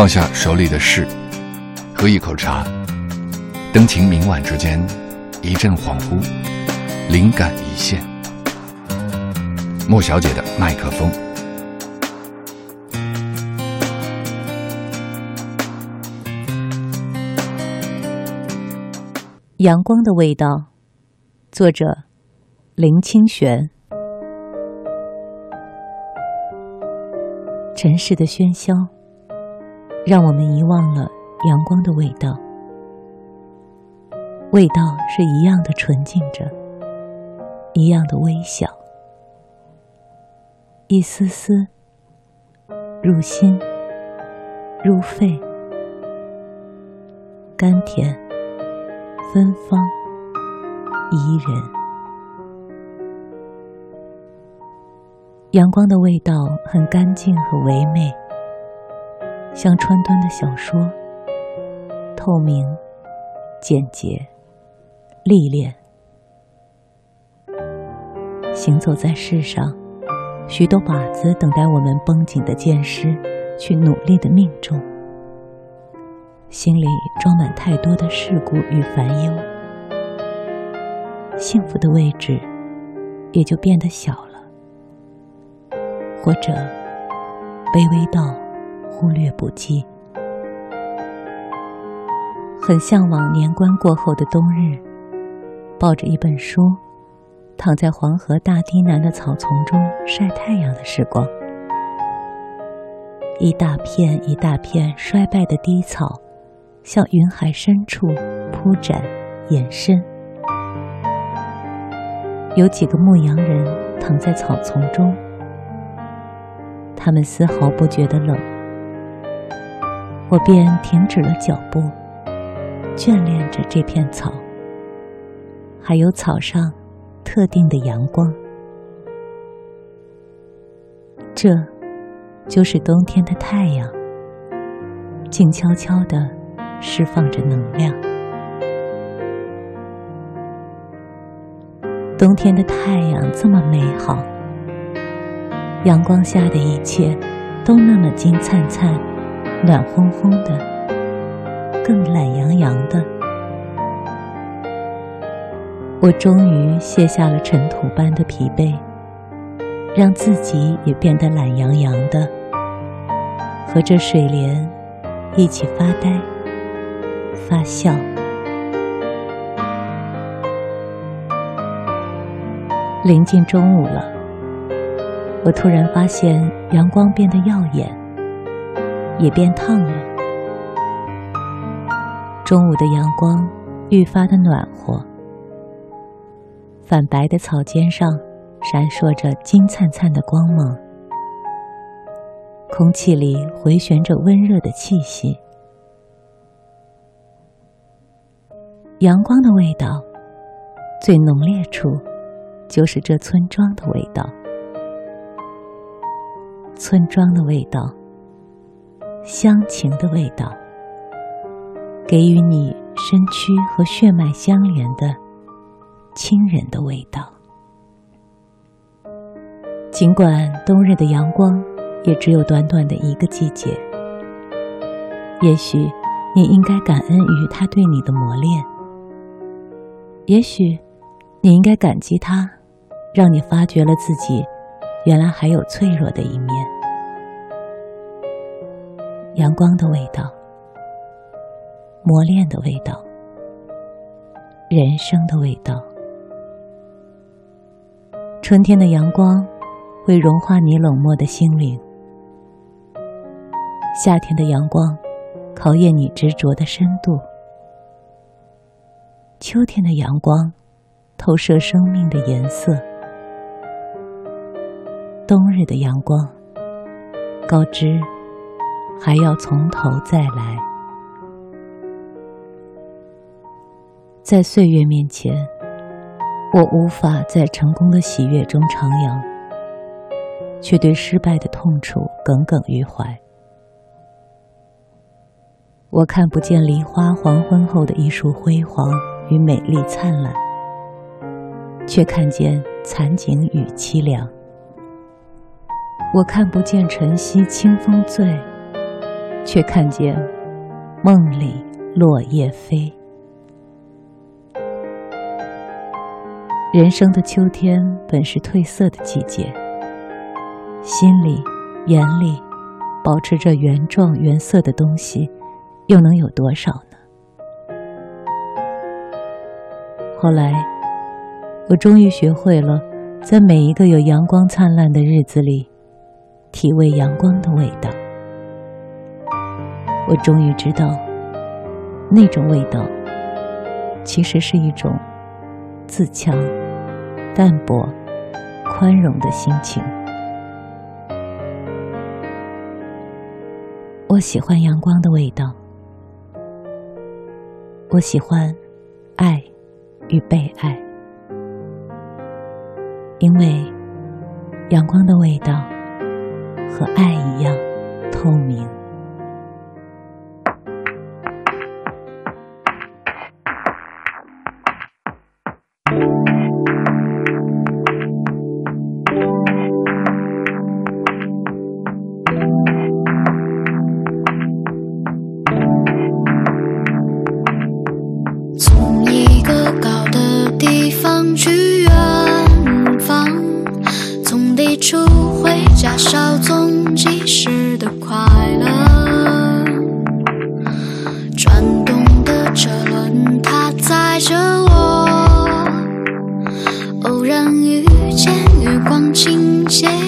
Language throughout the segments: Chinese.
放下手里的事，喝一口茶，灯情明晚之间，一阵恍惚，灵感一现。莫小姐的麦克风。阳光的味道，作者林清玄。尘世的喧嚣，让我们遗忘了阳光的味道。味道是一样的纯净着，一样的微小，一丝丝入心、入肺、甘甜。芬芳宜人，阳光的味道很干净和唯美，像川端的小说，透明、简洁、历练。行走在世上，许多靶子等待我们绷紧的箭矢，去努力的命中。心里装满太多的世故与烦忧，幸福的位置也就变得小了，或者卑微到忽略不计。很向往年关过后的冬日，抱着一本书，躺在黄河大堤南的草丛中晒太阳的时光。一大片一大片衰败的低草。向云海深处铺展延伸，有几个牧羊人躺在草丛中，他们丝毫不觉得冷。我便停止了脚步，眷恋着这片草，还有草上特定的阳光。这，就是冬天的太阳，静悄悄的。释放着能量。冬天的太阳这么美好，阳光下的一切都那么金灿灿、暖烘烘的，更懒洋洋的。我终于卸下了尘土般的疲惫，让自己也变得懒洋洋的，和这水莲一起发呆。发笑。临近中午了，我突然发现阳光变得耀眼，也变烫了。中午的阳光愈发的暖和，泛白的草尖上闪烁着金灿灿的光芒，空气里回旋着温热的气息。阳光的味道，最浓烈处，就是这村庄的味道。村庄的味道，乡情的味道，给予你身躯和血脉相连的亲人的味道。尽管冬日的阳光也只有短短的一个季节，也许你应该感恩于它对你的磨练。也许，你应该感激他，让你发觉了自己原来还有脆弱的一面。阳光的味道，磨练的味道，人生的味道。春天的阳光会融化你冷漠的心灵，夏天的阳光考验你执着的深度。秋天的阳光，投射生命的颜色；冬日的阳光，告知还要从头再来。在岁月面前，我无法在成功的喜悦中徜徉，却对失败的痛楚耿耿于怀。我看不见梨花黄昏后的一束辉煌。与美丽灿烂，却看见残景与凄凉。我看不见晨曦清风醉，却看见梦里落叶飞。人生的秋天本是褪色的季节，心里、眼里保持着原状原色的东西，又能有多少呢？后来，我终于学会了，在每一个有阳光灿烂的日子里，体味阳光的味道。我终于知道，那种味道，其实是一种自强、淡泊、宽容的心情。我喜欢阳光的味道，我喜欢爱。与被爱，因为阳光的味道和爱一样透明。share.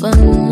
分。